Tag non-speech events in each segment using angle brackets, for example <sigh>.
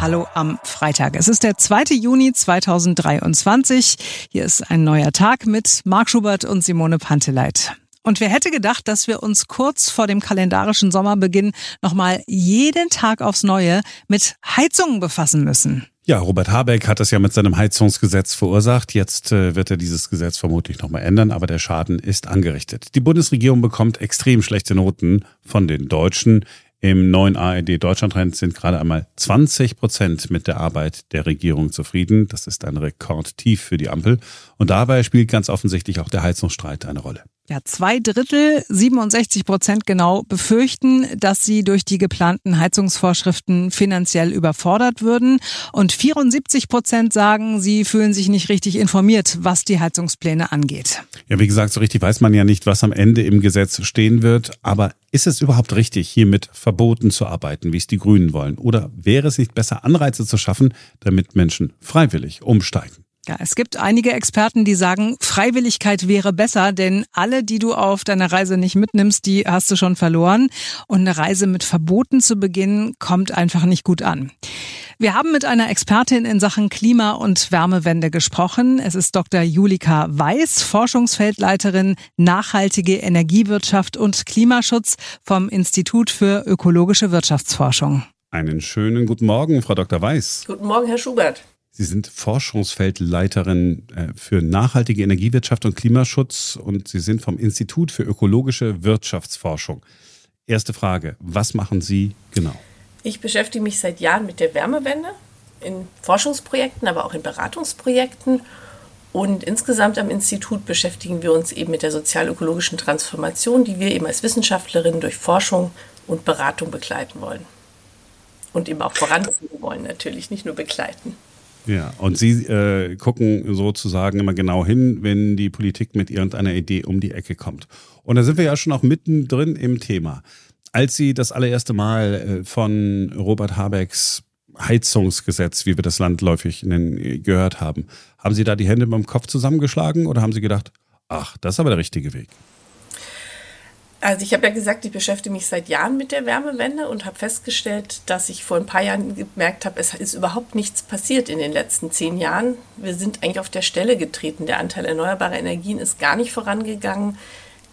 Hallo am Freitag. Es ist der 2. Juni 2023. Hier ist ein neuer Tag mit Marc Schubert und Simone Panteleit. Und wer hätte gedacht, dass wir uns kurz vor dem kalendarischen Sommerbeginn nochmal jeden Tag aufs Neue mit Heizungen befassen müssen? Ja, Robert Habeck hat das ja mit seinem Heizungsgesetz verursacht. Jetzt äh, wird er dieses Gesetz vermutlich nochmal ändern, aber der Schaden ist angerichtet. Die Bundesregierung bekommt extrem schlechte Noten von den Deutschen. Im neuen ARD Deutschlandtrend sind gerade einmal 20 Prozent mit der Arbeit der Regierung zufrieden. Das ist ein Rekordtief für die Ampel. Und dabei spielt ganz offensichtlich auch der Heizungsstreit eine Rolle. Ja, zwei Drittel, 67 Prozent genau, befürchten, dass sie durch die geplanten Heizungsvorschriften finanziell überfordert würden. Und 74 Prozent sagen, sie fühlen sich nicht richtig informiert, was die Heizungspläne angeht. Ja, wie gesagt, so richtig weiß man ja nicht, was am Ende im Gesetz stehen wird. Aber ist es überhaupt richtig, hier mit Verboten zu arbeiten, wie es die Grünen wollen? Oder wäre es nicht besser, Anreize zu schaffen, damit Menschen freiwillig umsteigen? Ja, es gibt einige Experten, die sagen, Freiwilligkeit wäre besser, denn alle, die du auf deiner Reise nicht mitnimmst, die hast du schon verloren. Und eine Reise mit Verboten zu beginnen, kommt einfach nicht gut an. Wir haben mit einer Expertin in Sachen Klima- und Wärmewende gesprochen. Es ist Dr. Julika Weiß, Forschungsfeldleiterin Nachhaltige Energiewirtschaft und Klimaschutz vom Institut für ökologische Wirtschaftsforschung. Einen schönen guten Morgen, Frau Dr. Weiß. Guten Morgen, Herr Schubert. Sie sind Forschungsfeldleiterin äh, für nachhaltige Energiewirtschaft und Klimaschutz und Sie sind vom Institut für ökologische Wirtschaftsforschung. Erste Frage, was machen Sie genau? Ich beschäftige mich seit Jahren mit der Wärmewende in Forschungsprojekten, aber auch in Beratungsprojekten. Und insgesamt am Institut beschäftigen wir uns eben mit der sozial-ökologischen Transformation, die wir eben als Wissenschaftlerinnen durch Forschung und Beratung begleiten wollen. Und eben auch voranbringen wollen, natürlich, nicht nur begleiten. Ja, und Sie äh, gucken sozusagen immer genau hin, wenn die Politik mit irgendeiner Idee um die Ecke kommt. Und da sind wir ja schon auch mittendrin im Thema. Als Sie das allererste Mal äh, von Robert Habecks Heizungsgesetz, wie wir das landläufig nennen, gehört haben, haben Sie da die Hände beim Kopf zusammengeschlagen oder haben Sie gedacht, ach, das ist aber der richtige Weg? Also ich habe ja gesagt, ich beschäftige mich seit Jahren mit der Wärmewende und habe festgestellt, dass ich vor ein paar Jahren gemerkt habe, es ist überhaupt nichts passiert in den letzten zehn Jahren. Wir sind eigentlich auf der Stelle getreten. Der Anteil erneuerbarer Energien ist gar nicht vorangegangen.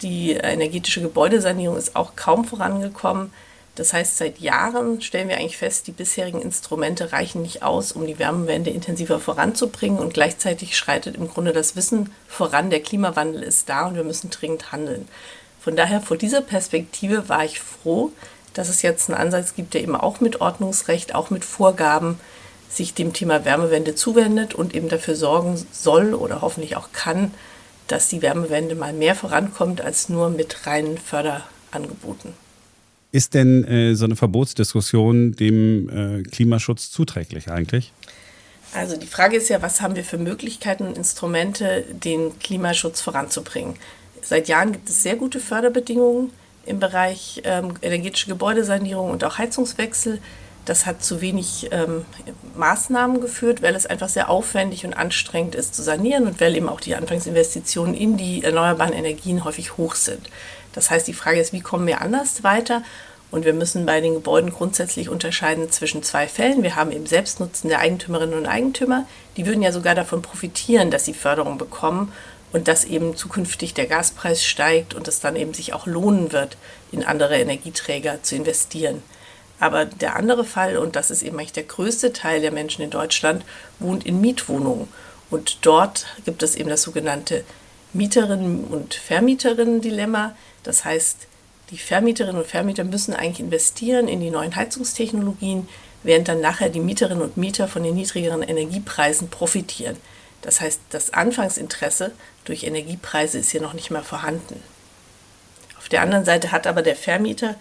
Die energetische Gebäudesanierung ist auch kaum vorangekommen. Das heißt, seit Jahren stellen wir eigentlich fest, die bisherigen Instrumente reichen nicht aus, um die Wärmewende intensiver voranzubringen. Und gleichzeitig schreitet im Grunde das Wissen voran, der Klimawandel ist da und wir müssen dringend handeln. Von daher, vor dieser Perspektive war ich froh, dass es jetzt einen Ansatz gibt, der eben auch mit Ordnungsrecht, auch mit Vorgaben sich dem Thema Wärmewende zuwendet und eben dafür sorgen soll oder hoffentlich auch kann, dass die Wärmewende mal mehr vorankommt als nur mit reinen Förderangeboten. Ist denn äh, so eine Verbotsdiskussion dem äh, Klimaschutz zuträglich eigentlich? Also die Frage ist ja, was haben wir für Möglichkeiten und Instrumente, den Klimaschutz voranzubringen? Seit Jahren gibt es sehr gute Förderbedingungen im Bereich ähm, energetische Gebäudesanierung und auch Heizungswechsel. Das hat zu wenig ähm, Maßnahmen geführt, weil es einfach sehr aufwendig und anstrengend ist zu sanieren und weil eben auch die Anfangsinvestitionen in die erneuerbaren Energien häufig hoch sind. Das heißt, die Frage ist, wie kommen wir anders weiter? Und wir müssen bei den Gebäuden grundsätzlich unterscheiden zwischen zwei Fällen. Wir haben eben selbstnutzende Eigentümerinnen und Eigentümer. Die würden ja sogar davon profitieren, dass sie Förderung bekommen und dass eben zukünftig der Gaspreis steigt und es dann eben sich auch lohnen wird, in andere Energieträger zu investieren. Aber der andere Fall, und das ist eben eigentlich der größte Teil der Menschen in Deutschland, wohnt in Mietwohnungen. Und dort gibt es eben das sogenannte Mieterinnen- und Vermieterinnen-Dilemma. Das heißt, die Vermieterinnen und Vermieter müssen eigentlich investieren in die neuen Heizungstechnologien, während dann nachher die Mieterinnen und Mieter von den niedrigeren Energiepreisen profitieren. Das heißt, das Anfangsinteresse durch Energiepreise ist hier noch nicht mehr vorhanden. Auf der anderen Seite hat aber der Vermieter,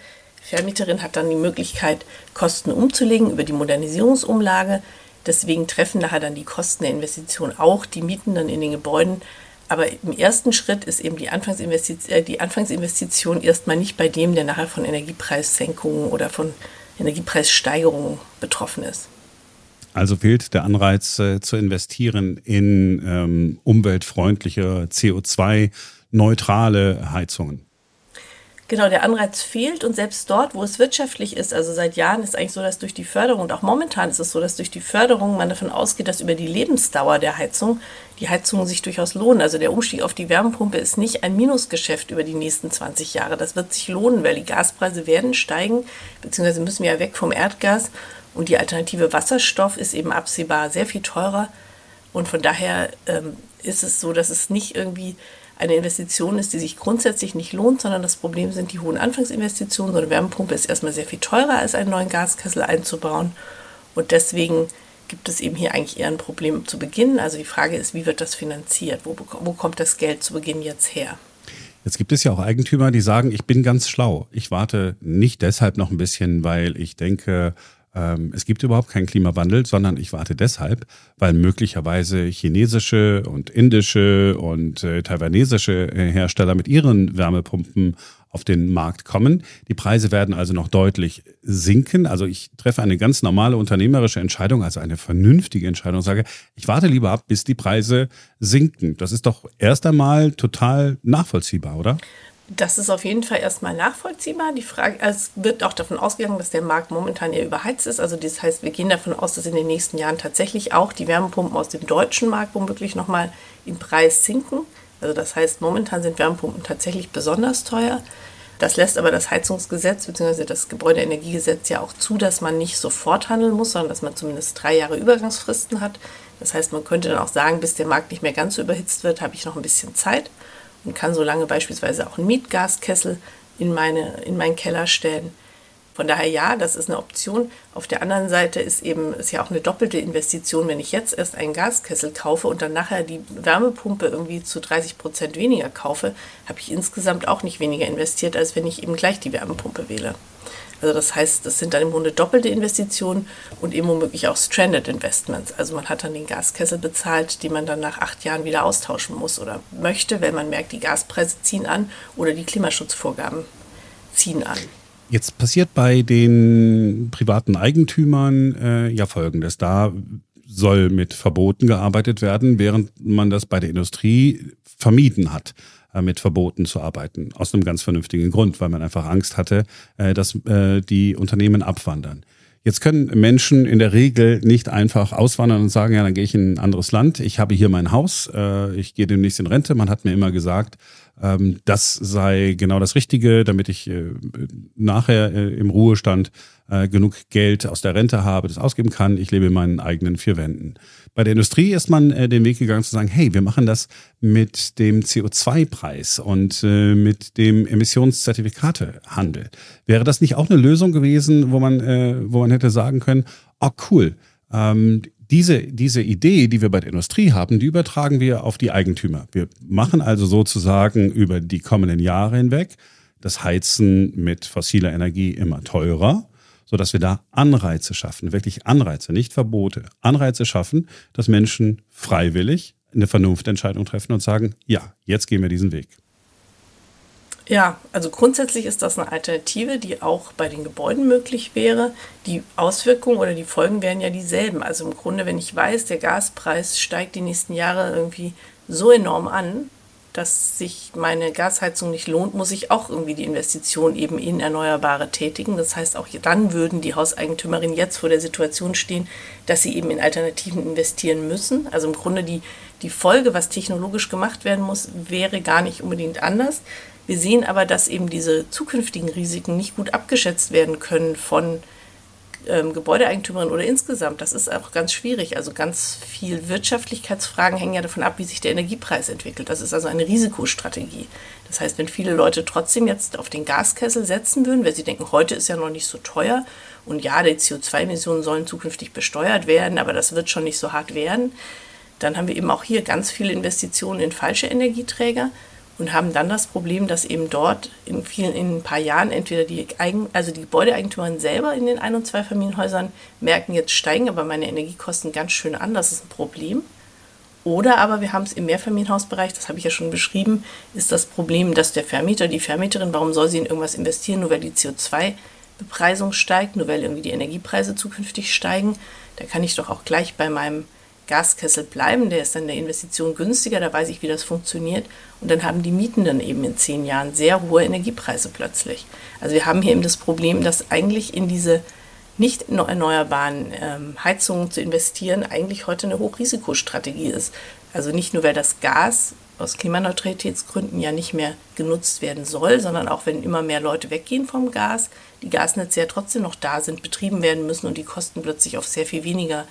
Vermieterin hat dann die Möglichkeit, Kosten umzulegen über die Modernisierungsumlage. Deswegen treffen nachher dann die Kosten der Investition auch die Mietenden in den Gebäuden. Aber im ersten Schritt ist eben die Anfangsinvestition, äh, die Anfangsinvestition erstmal nicht bei dem, der nachher von Energiepreissenkungen oder von Energiepreissteigerungen betroffen ist. Also fehlt der Anreiz äh, zu investieren in ähm, umweltfreundliche, CO2-neutrale Heizungen. Genau, der Anreiz fehlt und selbst dort, wo es wirtschaftlich ist, also seit Jahren ist eigentlich so, dass durch die Förderung und auch momentan ist es so, dass durch die Förderung man davon ausgeht, dass über die Lebensdauer der Heizung die Heizungen sich durchaus lohnen. Also der Umstieg auf die Wärmepumpe ist nicht ein Minusgeschäft über die nächsten 20 Jahre. Das wird sich lohnen, weil die Gaspreise werden steigen, beziehungsweise müssen wir ja weg vom Erdgas und die Alternative Wasserstoff ist eben absehbar sehr viel teurer und von daher ähm, ist es so, dass es nicht irgendwie eine Investition ist, die sich grundsätzlich nicht lohnt, sondern das Problem sind die hohen Anfangsinvestitionen. So eine Wärmepumpe ist erstmal sehr viel teurer, als einen neuen Gaskessel einzubauen. Und deswegen gibt es eben hier eigentlich eher ein Problem zu Beginn. Also die Frage ist, wie wird das finanziert? Wo, wo kommt das Geld zu Beginn jetzt her? Jetzt gibt es ja auch Eigentümer, die sagen, ich bin ganz schlau. Ich warte nicht deshalb noch ein bisschen, weil ich denke, es gibt überhaupt keinen Klimawandel, sondern ich warte deshalb, weil möglicherweise chinesische und indische und äh, taiwanesische äh, Hersteller mit ihren Wärmepumpen auf den Markt kommen. Die Preise werden also noch deutlich sinken. Also ich treffe eine ganz normale unternehmerische Entscheidung, also eine vernünftige Entscheidung, sage, ich warte lieber ab, bis die Preise sinken. Das ist doch erst einmal total nachvollziehbar, oder? Das ist auf jeden Fall erstmal nachvollziehbar. Die Frage, also es wird auch davon ausgegangen, dass der Markt momentan eher überheizt ist. Also das heißt, wir gehen davon aus, dass in den nächsten Jahren tatsächlich auch die Wärmepumpen aus dem deutschen Markt womöglich nochmal im Preis sinken. Also das heißt, momentan sind Wärmepumpen tatsächlich besonders teuer. Das lässt aber das Heizungsgesetz bzw. das Gebäudeenergiegesetz ja auch zu, dass man nicht sofort handeln muss, sondern dass man zumindest drei Jahre Übergangsfristen hat. Das heißt, man könnte dann auch sagen, bis der Markt nicht mehr ganz so überhitzt wird, habe ich noch ein bisschen Zeit und kann so lange beispielsweise auch einen Mietgaskessel in, meine, in meinen Keller stellen. Von daher ja, das ist eine Option. Auf der anderen Seite ist eben ist ja auch eine doppelte Investition, wenn ich jetzt erst einen Gaskessel kaufe und dann nachher die Wärmepumpe irgendwie zu 30 Prozent weniger kaufe, habe ich insgesamt auch nicht weniger investiert, als wenn ich eben gleich die Wärmepumpe wähle. Also das heißt, das sind dann im Grunde doppelte Investitionen und eben womöglich auch Stranded Investments. Also man hat dann den Gaskessel bezahlt, den man dann nach acht Jahren wieder austauschen muss oder möchte, wenn man merkt, die Gaspreise ziehen an oder die Klimaschutzvorgaben ziehen an. Jetzt passiert bei den privaten Eigentümern äh, ja Folgendes. Da soll mit Verboten gearbeitet werden, während man das bei der Industrie vermieden hat. Äh, mit Verboten zu arbeiten. Aus einem ganz vernünftigen Grund, weil man einfach Angst hatte, äh, dass äh, die Unternehmen abwandern. Jetzt können Menschen in der Regel nicht einfach auswandern und sagen, ja, dann gehe ich in ein anderes Land. Ich habe hier mein Haus, ich gehe demnächst in Rente. Man hat mir immer gesagt, ähm, das sei genau das Richtige, damit ich nachher im Ruhestand genug Geld aus der Rente habe, das ausgeben kann. Ich lebe in meinen eigenen vier Wänden. Bei der Industrie ist man äh, den Weg gegangen zu sagen, hey, wir machen das mit dem CO2-Preis und äh, mit dem Emissionszertifikatehandel. Wäre das nicht auch eine Lösung gewesen, wo man, äh, wo man hätte sagen können, oh cool, ähm, diese, diese Idee, die wir bei der Industrie haben, die übertragen wir auf die Eigentümer. Wir machen also sozusagen über die kommenden Jahre hinweg das Heizen mit fossiler Energie immer teurer sodass wir da Anreize schaffen, wirklich Anreize, nicht Verbote, Anreize schaffen, dass Menschen freiwillig eine Vernunftentscheidung treffen und sagen, ja, jetzt gehen wir diesen Weg. Ja, also grundsätzlich ist das eine Alternative, die auch bei den Gebäuden möglich wäre. Die Auswirkungen oder die Folgen wären ja dieselben. Also im Grunde, wenn ich weiß, der Gaspreis steigt die nächsten Jahre irgendwie so enorm an, dass sich meine Gasheizung nicht lohnt, muss ich auch irgendwie die Investition eben in Erneuerbare tätigen. Das heißt, auch dann würden die Hauseigentümerinnen jetzt vor der Situation stehen, dass sie eben in Alternativen investieren müssen. Also im Grunde die, die Folge, was technologisch gemacht werden muss, wäre gar nicht unbedingt anders. Wir sehen aber, dass eben diese zukünftigen Risiken nicht gut abgeschätzt werden können von ähm, Gebäudeeigentümerin oder insgesamt, das ist auch ganz schwierig. Also ganz viel Wirtschaftlichkeitsfragen hängen ja davon ab, wie sich der Energiepreis entwickelt. Das ist also eine Risikostrategie. Das heißt, wenn viele Leute trotzdem jetzt auf den Gaskessel setzen würden, weil sie denken, heute ist ja noch nicht so teuer und ja, die CO2-Emissionen sollen zukünftig besteuert werden, aber das wird schon nicht so hart werden, dann haben wir eben auch hier ganz viele Investitionen in falsche Energieträger und haben dann das Problem, dass eben dort in vielen in ein paar Jahren entweder die Eigen, also die Gebäudeeigentümer selber in den Ein- und Zweifamilienhäusern merken, jetzt steigen aber meine Energiekosten ganz schön an, das ist ein Problem. Oder aber wir haben es im Mehrfamilienhausbereich, das habe ich ja schon beschrieben, ist das Problem, dass der Vermieter, die Vermieterin, warum soll sie in irgendwas investieren, nur weil die CO2-Bepreisung steigt, nur weil irgendwie die Energiepreise zukünftig steigen. Da kann ich doch auch gleich bei meinem Gaskessel bleiben, der ist dann der Investition günstiger, da weiß ich, wie das funktioniert. Und dann haben die Mietenden eben in zehn Jahren sehr hohe Energiepreise plötzlich. Also wir haben hier eben das Problem, dass eigentlich in diese nicht erneuerbaren ähm, Heizungen zu investieren eigentlich heute eine Hochrisikostrategie ist. Also nicht nur, weil das Gas aus Klimaneutralitätsgründen ja nicht mehr genutzt werden soll, sondern auch wenn immer mehr Leute weggehen vom Gas, die Gasnetze ja trotzdem noch da sind, betrieben werden müssen und die Kosten plötzlich auf sehr viel weniger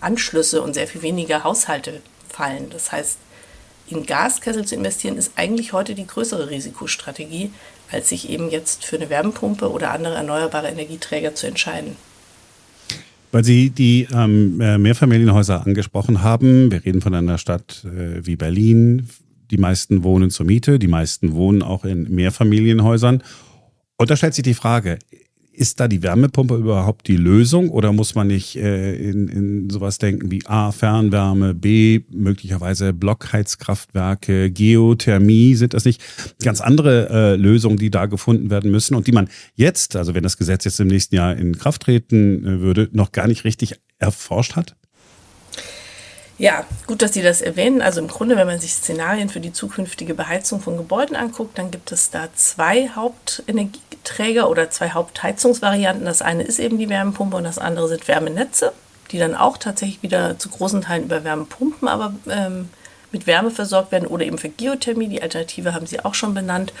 Anschlüsse und sehr viel weniger Haushalte fallen. Das heißt, in Gaskessel zu investieren ist eigentlich heute die größere Risikostrategie, als sich eben jetzt für eine Wärmepumpe oder andere erneuerbare Energieträger zu entscheiden. Weil Sie die ähm, äh, Mehrfamilienhäuser angesprochen haben, wir reden von einer Stadt äh, wie Berlin. Die meisten wohnen zur Miete, die meisten wohnen auch in Mehrfamilienhäusern. Und da stellt sich die Frage, ist da die Wärmepumpe überhaupt die Lösung oder muss man nicht äh, in, in sowas denken wie A, Fernwärme, B, möglicherweise Blockheizkraftwerke, Geothermie? Sind das nicht ganz andere äh, Lösungen, die da gefunden werden müssen und die man jetzt, also wenn das Gesetz jetzt im nächsten Jahr in Kraft treten äh, würde, noch gar nicht richtig erforscht hat? Ja, gut, dass Sie das erwähnen. Also im Grunde, wenn man sich Szenarien für die zukünftige Beheizung von Gebäuden anguckt, dann gibt es da zwei Hauptenergieträger oder zwei Hauptheizungsvarianten. Das eine ist eben die Wärmepumpe und das andere sind Wärmenetze, die dann auch tatsächlich wieder zu großen Teilen über Wärmepumpen, aber ähm, mit Wärme versorgt werden oder eben für Geothermie. Die Alternative haben Sie auch schon benannt.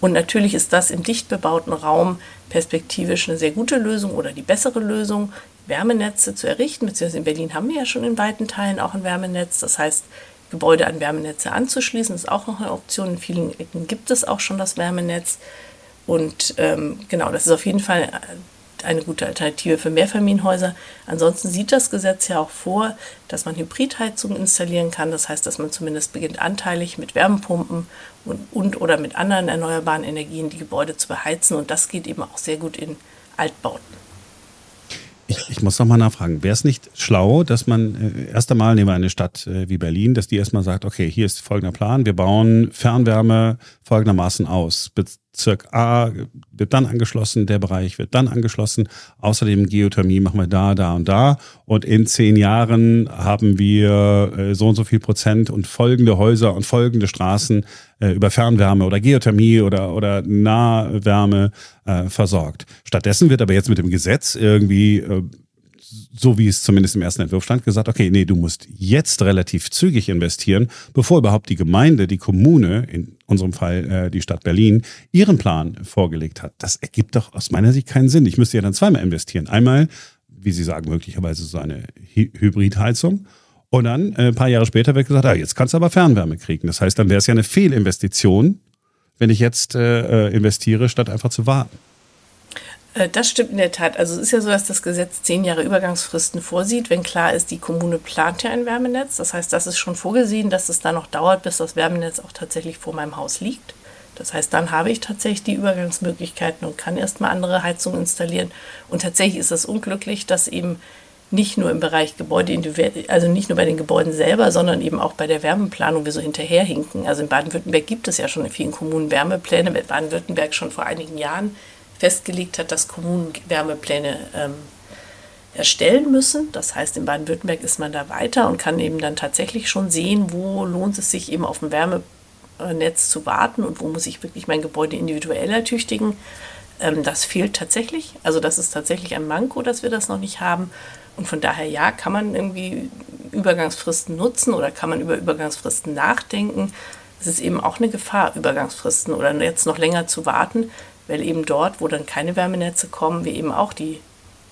Und natürlich ist das im dicht bebauten Raum perspektivisch eine sehr gute Lösung oder die bessere Lösung. Wärmenetze zu errichten, beziehungsweise in Berlin haben wir ja schon in weiten Teilen auch ein Wärmenetz. Das heißt, Gebäude an Wärmenetze anzuschließen, ist auch noch eine Option. In vielen Ecken gibt es auch schon das Wärmenetz. Und ähm, genau, das ist auf jeden Fall eine gute Alternative für Mehrfamilienhäuser. Ansonsten sieht das Gesetz ja auch vor, dass man Hybridheizungen installieren kann. Das heißt, dass man zumindest beginnt, anteilig mit Wärmepumpen und, und oder mit anderen erneuerbaren Energien die Gebäude zu beheizen. Und das geht eben auch sehr gut in Altbauten. Ich, ich muss noch mal nachfragen, wäre es nicht schlau, dass man äh, erst einmal, nehmen wir eine Stadt äh, wie Berlin, dass die erstmal sagt, okay, hier ist folgender Plan, wir bauen Fernwärme folgendermaßen aus. Bezirk A wird dann angeschlossen, der Bereich wird dann angeschlossen. Außerdem Geothermie machen wir da, da und da. Und in zehn Jahren haben wir äh, so und so viel Prozent und folgende Häuser und folgende Straßen äh, über Fernwärme oder Geothermie oder, oder Nahwärme äh, versorgt. Stattdessen wird aber jetzt mit dem Gesetz irgendwie äh, so wie es zumindest im ersten Entwurf stand, gesagt, okay, nee, du musst jetzt relativ zügig investieren, bevor überhaupt die Gemeinde, die Kommune, in unserem Fall äh, die Stadt Berlin, ihren Plan vorgelegt hat. Das ergibt doch aus meiner Sicht keinen Sinn. Ich müsste ja dann zweimal investieren. Einmal, wie Sie sagen, möglicherweise so eine Hy Hybridheizung. Und dann äh, ein paar Jahre später wird gesagt, ah, jetzt kannst du aber Fernwärme kriegen. Das heißt, dann wäre es ja eine Fehlinvestition, wenn ich jetzt äh, äh investiere, statt einfach zu warten. Äh, das stimmt in der Tat. Also es ist ja so, dass das Gesetz zehn Jahre Übergangsfristen vorsieht, wenn klar ist, die Kommune plant ja ein Wärmenetz. Das heißt, das ist schon vorgesehen, dass es dann noch dauert, bis das Wärmenetz auch tatsächlich vor meinem Haus liegt. Das heißt, dann habe ich tatsächlich die Übergangsmöglichkeiten und kann erstmal andere Heizungen installieren. Und tatsächlich ist es unglücklich, dass eben nicht nur im Bereich Gebäude, also nicht nur bei den Gebäuden selber, sondern eben auch bei der Wärmeplanung wir so hinterherhinken. Also in Baden-Württemberg gibt es ja schon in vielen Kommunen Wärmepläne. Mit Baden-Württemberg schon vor einigen Jahren festgelegt hat, dass Kommunen Wärmepläne ähm, erstellen müssen. Das heißt, in Baden-Württemberg ist man da weiter und kann eben dann tatsächlich schon sehen, wo lohnt es sich eben auf ein Wärmenetz zu warten und wo muss ich wirklich mein Gebäude individuell ertüchtigen. Ähm, das fehlt tatsächlich. Also das ist tatsächlich ein Manko, dass wir das noch nicht haben. Und von daher, ja, kann man irgendwie Übergangsfristen nutzen oder kann man über Übergangsfristen nachdenken. Es ist eben auch eine Gefahr, Übergangsfristen oder jetzt noch länger zu warten, weil eben dort, wo dann keine Wärmenetze kommen, wir eben auch die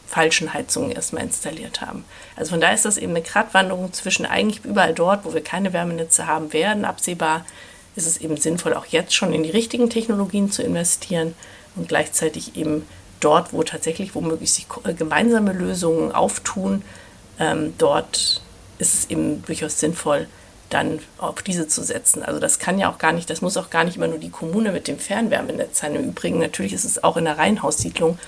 falschen Heizungen erstmal installiert haben. Also von daher ist das eben eine Gratwanderung zwischen eigentlich überall dort, wo wir keine Wärmenetze haben werden, absehbar, ist es eben sinnvoll, auch jetzt schon in die richtigen Technologien zu investieren und gleichzeitig eben dort, wo tatsächlich womöglich sich äh, gemeinsame Lösungen auftun, ähm, dort ist es eben durchaus sinnvoll, dann auf diese zu setzen. Also das kann ja auch gar nicht, das muss auch gar nicht immer nur die Kommune mit dem Fernwärmenetz sein. Im Übrigen natürlich ist es auch in der Reihenhaussiedlung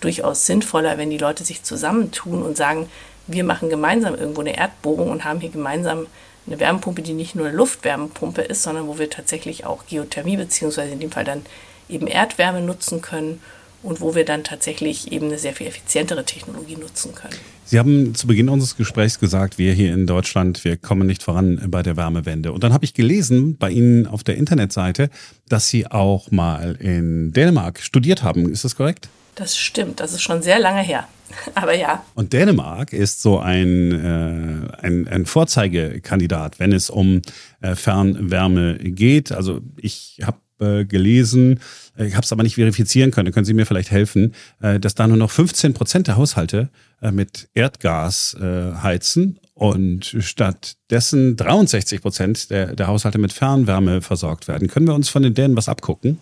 durchaus sinnvoller, wenn die Leute sich zusammentun und sagen, wir machen gemeinsam irgendwo eine Erdbohrung und haben hier gemeinsam eine Wärmepumpe, die nicht nur eine Luftwärmepumpe ist, sondern wo wir tatsächlich auch Geothermie beziehungsweise in dem Fall dann eben Erdwärme nutzen können und wo wir dann tatsächlich eben eine sehr viel effizientere Technologie nutzen können. Sie haben zu Beginn unseres Gesprächs gesagt, wir hier in Deutschland, wir kommen nicht voran bei der Wärmewende. Und dann habe ich gelesen bei Ihnen auf der Internetseite, dass Sie auch mal in Dänemark studiert haben. Ist das korrekt? Das stimmt, das ist schon sehr lange her. <laughs> Aber ja. Und Dänemark ist so ein, äh, ein, ein Vorzeigekandidat, wenn es um äh, Fernwärme geht. Also ich habe äh, gelesen, äh, ich habe es aber nicht verifizieren können, können Sie mir vielleicht helfen, äh, dass da nur noch 15 Prozent der Haushalte mit Erdgas heizen und stattdessen 63 Prozent der, der Haushalte mit Fernwärme versorgt werden. Können wir uns von den Dänen was abgucken?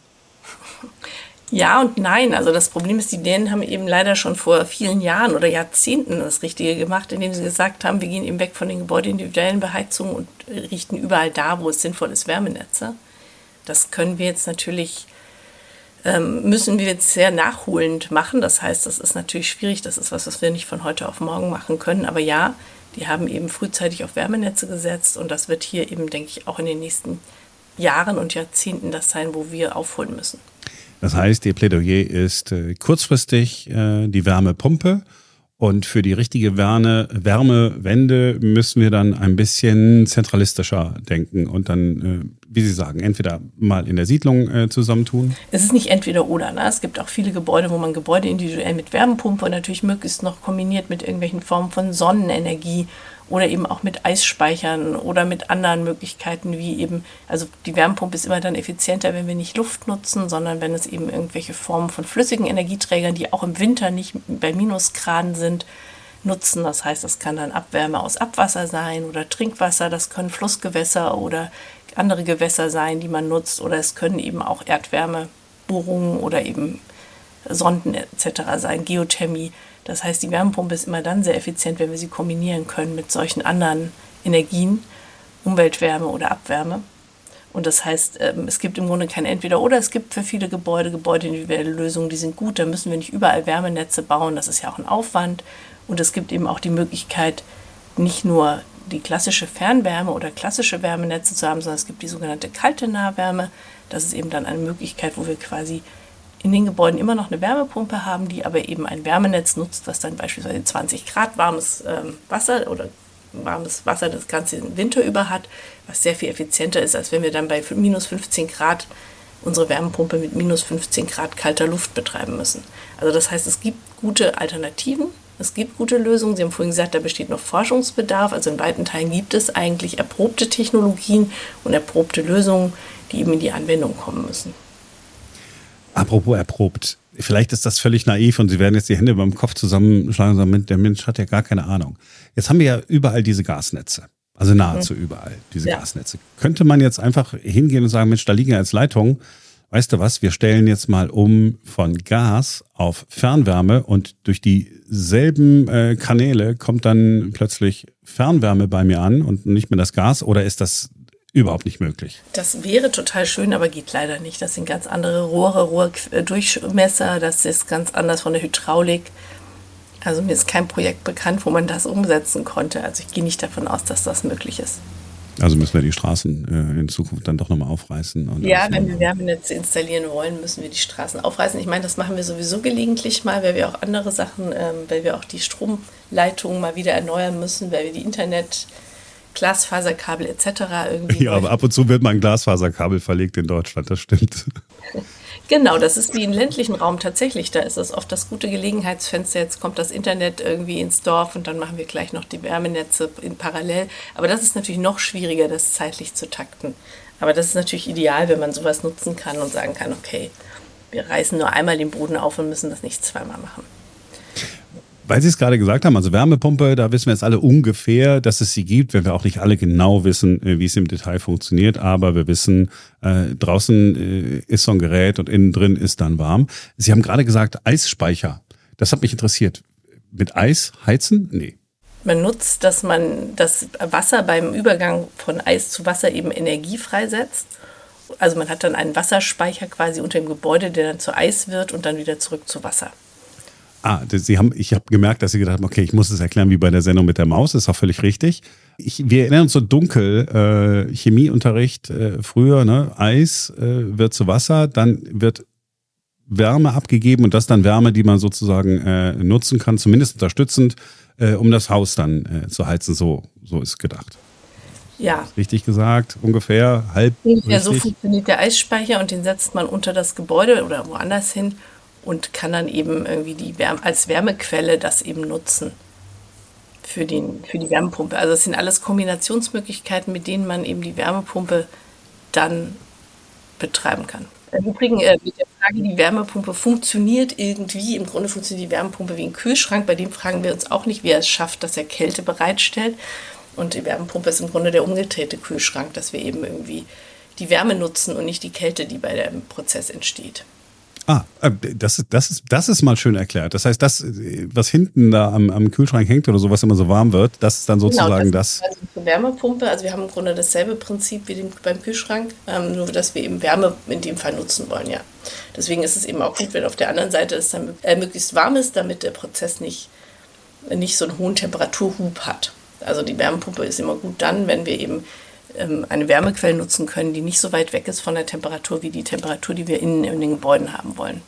Ja und nein. Also das Problem ist, die Dänen haben eben leider schon vor vielen Jahren oder Jahrzehnten das Richtige gemacht, indem sie gesagt haben, wir gehen eben weg von den gebäudeindividuellen Beheizungen und richten überall da, wo es sinnvoll ist, Wärmenetze. Das können wir jetzt natürlich, ähm, müssen wir jetzt sehr nachholend machen. Das heißt, das ist natürlich schwierig. Das ist was, was wir nicht von heute auf morgen machen können. Aber ja, die haben eben frühzeitig auf Wärmenetze gesetzt und das wird hier eben, denke ich, auch in den nächsten Jahren und Jahrzehnten das sein, wo wir aufholen müssen. Das heißt, Ihr Plädoyer ist äh, kurzfristig äh, die Wärmepumpe und für die richtige Wärme, Wärmewende müssen wir dann ein bisschen zentralistischer denken und dann, äh, wie Sie sagen, entweder mal in der Siedlung äh, zusammentun. Es ist nicht entweder oder. Ne? Es gibt auch viele Gebäude, wo man Gebäude individuell mit Wärmepumpe und natürlich möglichst noch kombiniert mit irgendwelchen Formen von Sonnenenergie oder eben auch mit Eisspeichern oder mit anderen Möglichkeiten wie eben, also die Wärmepumpe ist immer dann effizienter, wenn wir nicht Luft nutzen, sondern wenn es eben irgendwelche Formen von flüssigen Energieträgern, die auch im Winter nicht bei Minusgraden sind, nutzen. Das heißt, das kann dann Abwärme aus Abwasser sein oder Trinkwasser, das können Flussgewässer oder andere Gewässer sein, die man nutzt oder es können eben auch Erdwärmebohrungen oder eben Sonden etc. sein, Geothermie. Das heißt, die Wärmepumpe ist immer dann sehr effizient, wenn wir sie kombinieren können mit solchen anderen Energien, Umweltwärme oder Abwärme. Und das heißt, ähm, es gibt im Grunde kein Entweder oder. Es gibt für viele Gebäude gebäudeindividuelle Lösungen, die sind gut. Da müssen wir nicht überall Wärmenetze bauen. Das ist ja auch ein Aufwand. Und es gibt eben auch die Möglichkeit, nicht nur die klassische Fernwärme oder klassische Wärmenetze zu haben, sondern es gibt die sogenannte kalte Nahwärme. Das ist eben dann eine Möglichkeit, wo wir quasi in den Gebäuden immer noch eine Wärmepumpe haben, die aber eben ein Wärmenetz nutzt, was dann beispielsweise 20 Grad warmes ähm, Wasser oder warmes Wasser das ganze Winter über hat, was sehr viel effizienter ist, als wenn wir dann bei minus 15 Grad unsere Wärmepumpe mit minus 15 Grad kalter Luft betreiben müssen. Also das heißt, es gibt gute Alternativen, es gibt gute Lösungen. Sie haben vorhin gesagt, da besteht noch Forschungsbedarf. Also in weiten Teilen gibt es eigentlich erprobte Technologien und erprobte Lösungen, die eben in die Anwendung kommen müssen. Apropos erprobt. Vielleicht ist das völlig naiv und Sie werden jetzt die Hände beim Kopf zusammenschlagen und sagen, der Mensch hat ja gar keine Ahnung. Jetzt haben wir ja überall diese Gasnetze. Also nahezu mhm. überall diese ja. Gasnetze. Könnte man jetzt einfach hingehen und sagen, Mensch, da liegen ja als Leitungen, weißt du was, wir stellen jetzt mal um von Gas auf Fernwärme und durch dieselben äh, Kanäle kommt dann plötzlich Fernwärme bei mir an und nicht mehr das Gas oder ist das überhaupt nicht möglich. Das wäre total schön, aber geht leider nicht. Das sind ganz andere Rohre, Rohrdurchmesser, das ist ganz anders von der Hydraulik. Also mir ist kein Projekt bekannt, wo man das umsetzen konnte. Also ich gehe nicht davon aus, dass das möglich ist. Also müssen wir die Straßen äh, in Zukunft dann doch nochmal aufreißen. ja, wenn wir Wärmenetze installieren wollen, müssen wir die Straßen aufreißen. Ich meine, das machen wir sowieso gelegentlich mal, weil wir auch andere Sachen, ähm, weil wir auch die Stromleitungen mal wieder erneuern müssen, weil wir die Internet Glasfaserkabel etc. irgendwie. Ja, aber ab und zu wird mal ein Glasfaserkabel verlegt in Deutschland, das stimmt. <laughs> Genau, das ist wie im ländlichen Raum tatsächlich. Da ist es oft das gute Gelegenheitsfenster. Jetzt kommt das Internet irgendwie ins Dorf und dann machen wir gleich noch die Wärmenetze in parallel. Aber das ist natürlich noch schwieriger, das zeitlich zu takten. Aber das ist natürlich ideal, wenn man sowas nutzen kann und sagen kann, okay, wir reißen nur einmal den Boden auf und müssen das nicht zweimal machen. Weil Sie es gerade gesagt haben, also Wärmepumpe, da wissen wir jetzt alle ungefähr, dass es sie gibt, wenn wir auch nicht alle genau wissen, äh, wie es im Detail funktioniert, aber wir wissen, äh, draußen äh, ist so ein Gerät und innen drin ist dann warm. Sie haben gerade gesagt, Eisspeicher. Das hat mich interessiert. Mit Eis heizen? Nee. Man nutzt, dass man das Wasser beim Übergang von Eis zu Wasser eben Energie freisetzt. Also man hat dann einen Wasserspeicher quasi unter dem Gebäude, der dann zu Eis wird und dann wieder zurück zu Wasser. Ah, Sie haben, ich habe gemerkt, dass Sie gedacht haben, okay, ich muss es erklären wie bei der Sendung mit der Maus, das ist auch völlig richtig. Ich, wir erinnern uns so dunkel, äh, Chemieunterricht äh, früher, ne? Eis äh, wird zu Wasser, dann wird Wärme abgegeben und das dann Wärme, die man sozusagen äh, nutzen kann, zumindest unterstützend, äh, um das Haus dann äh, zu heizen. So, so ist gedacht. Ja. Richtig gesagt, ungefähr halb. Ungefähr so funktioniert der Eisspeicher und den setzt man unter das Gebäude oder woanders hin und kann dann eben irgendwie die Wärme, als Wärmequelle das eben nutzen für, den, für die Wärmepumpe. Also es sind alles Kombinationsmöglichkeiten, mit denen man eben die Wärmepumpe dann betreiben kann. Im Übrigen äh, mit der Frage, die Wärmepumpe funktioniert irgendwie, im Grunde funktioniert die Wärmepumpe wie ein Kühlschrank, bei dem fragen wir uns auch nicht, wie er es schafft, dass er Kälte bereitstellt. Und die Wärmepumpe ist im Grunde der umgedrehte Kühlschrank, dass wir eben irgendwie die Wärme nutzen und nicht die Kälte, die bei dem Prozess entsteht. Ah, äh, das ist, das ist, das ist mal schön erklärt. Das heißt, das, was hinten da am, am Kühlschrank hängt oder so, was immer so warm wird, das ist dann sozusagen genau, das. Das. Also eine Wärmepumpe, also wir haben im Grunde dasselbe Prinzip wie den, beim Kühlschrank, ähm, nur dass wir eben Wärme in dem Fall nutzen wollen, ja. Deswegen ist es eben auch gut, wenn auf der anderen Seite es dann äh, möglichst warm ist, damit der Prozess nicht, nicht so einen hohen Temperaturhub hat. Also die Wärmepumpe ist immer gut dann, wenn wir eben eine Wärmequelle nutzen können, die nicht so weit weg ist von der Temperatur wie die Temperatur, die wir innen in den Gebäuden haben wollen.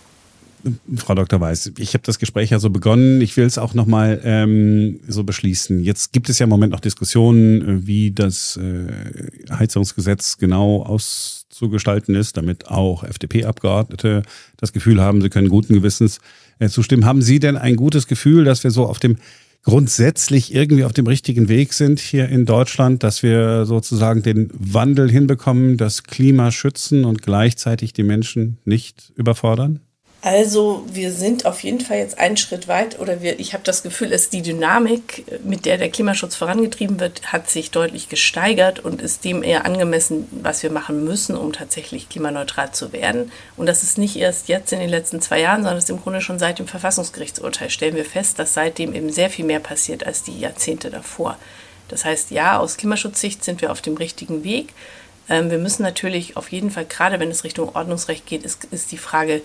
Frau Dr. Weiß, ich habe das Gespräch ja so begonnen. Ich will es auch nochmal ähm, so beschließen. Jetzt gibt es ja im Moment noch Diskussionen, äh, wie das äh, Heizungsgesetz genau auszugestalten ist, damit auch FDP-Abgeordnete das Gefühl haben, sie können guten Gewissens äh, zustimmen. Haben Sie denn ein gutes Gefühl, dass wir so auf dem grundsätzlich irgendwie auf dem richtigen Weg sind hier in Deutschland, dass wir sozusagen den Wandel hinbekommen, das Klima schützen und gleichzeitig die Menschen nicht überfordern? Also wir sind auf jeden Fall jetzt einen Schritt weit oder wir, ich habe das Gefühl, dass die Dynamik, mit der der Klimaschutz vorangetrieben wird, hat sich deutlich gesteigert und ist dem eher angemessen, was wir machen müssen, um tatsächlich klimaneutral zu werden. Und das ist nicht erst jetzt in den letzten zwei Jahren, sondern ist im Grunde schon seit dem Verfassungsgerichtsurteil stellen wir fest, dass seitdem eben sehr viel mehr passiert als die Jahrzehnte davor. Das heißt, ja, aus Klimaschutzsicht sind wir auf dem richtigen Weg. Ähm, wir müssen natürlich auf jeden Fall, gerade wenn es Richtung Ordnungsrecht geht, ist, ist die Frage,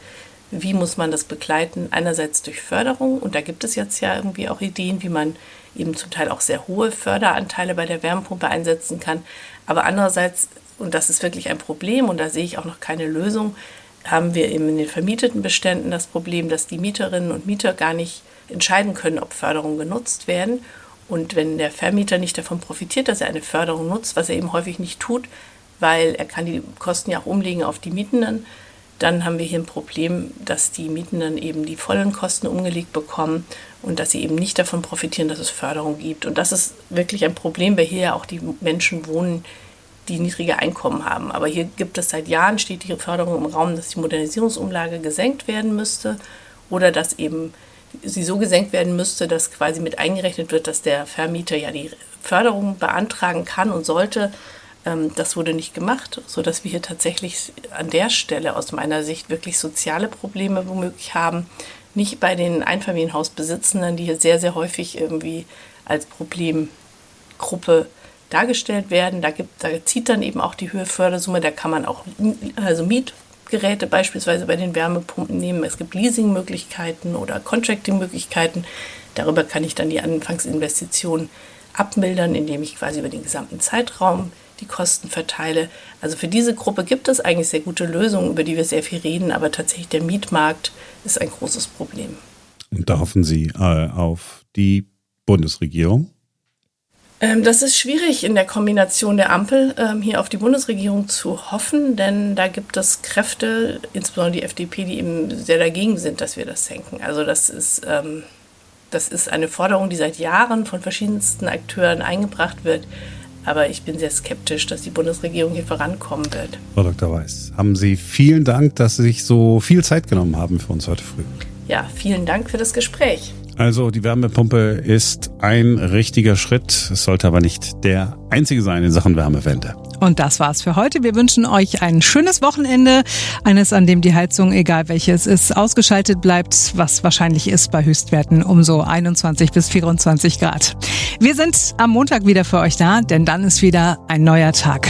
wie muss man das begleiten? Einerseits durch Förderung und da gibt es jetzt ja irgendwie auch Ideen, wie man eben zum Teil auch sehr hohe Förderanteile bei der Wärmepumpe einsetzen kann. Aber andererseits, und das ist wirklich ein Problem und da sehe ich auch noch keine Lösung, haben wir eben in den vermieteten Beständen das Problem, dass die Mieterinnen und Mieter gar nicht entscheiden können, ob Förderungen genutzt werden. Und wenn der Vermieter nicht davon profitiert, dass er eine Förderung nutzt, was er eben häufig nicht tut, weil er kann die Kosten ja auch umlegen auf die Mietenden, dann haben wir hier ein Problem, dass die Mietenden eben die vollen Kosten umgelegt bekommen und dass sie eben nicht davon profitieren, dass es Förderung gibt. Und das ist wirklich ein Problem, weil hier ja auch die Menschen wohnen, die niedrige Einkommen haben. Aber hier gibt es seit Jahren, steht die Förderung im Raum, dass die Modernisierungsumlage gesenkt werden müsste oder dass eben sie so gesenkt werden müsste, dass quasi mit eingerechnet wird, dass der Vermieter ja die Förderung beantragen kann und sollte, das wurde nicht gemacht, sodass wir hier tatsächlich an der Stelle aus meiner Sicht wirklich soziale Probleme womöglich haben. Nicht bei den Einfamilienhausbesitzenden, die hier sehr, sehr häufig irgendwie als Problemgruppe dargestellt werden. Da, gibt, da zieht dann eben auch die Höhe Fördersumme. Da kann man auch also Mietgeräte beispielsweise bei den Wärmepumpen nehmen. Es gibt Leasingmöglichkeiten oder Contracting-Möglichkeiten. Darüber kann ich dann die Anfangsinvestitionen abmildern, indem ich quasi über den gesamten Zeitraum die Kosten verteile. Also für diese Gruppe gibt es eigentlich sehr gute Lösungen, über die wir sehr viel reden, aber tatsächlich der Mietmarkt ist ein großes Problem. Und da hoffen Sie äh, auf die Bundesregierung? Ähm, das ist schwierig in der Kombination der Ampel ähm, hier auf die Bundesregierung zu hoffen, denn da gibt es Kräfte, insbesondere die FDP, die eben sehr dagegen sind, dass wir das senken. Also das ist, ähm, das ist eine Forderung, die seit Jahren von verschiedensten Akteuren eingebracht wird. Aber ich bin sehr skeptisch, dass die Bundesregierung hier vorankommen wird. Frau Dr. Weiß, haben Sie vielen Dank, dass Sie sich so viel Zeit genommen haben für uns heute früh. Ja, vielen Dank für das Gespräch. Also die Wärmepumpe ist ein richtiger Schritt. Es sollte aber nicht der einzige sein in Sachen Wärmewende. Und das war's für heute. Wir wünschen euch ein schönes Wochenende. Eines, an dem die Heizung, egal welches ist, ausgeschaltet bleibt, was wahrscheinlich ist bei Höchstwerten um so 21 bis 24 Grad. Wir sind am Montag wieder für euch da, denn dann ist wieder ein neuer Tag.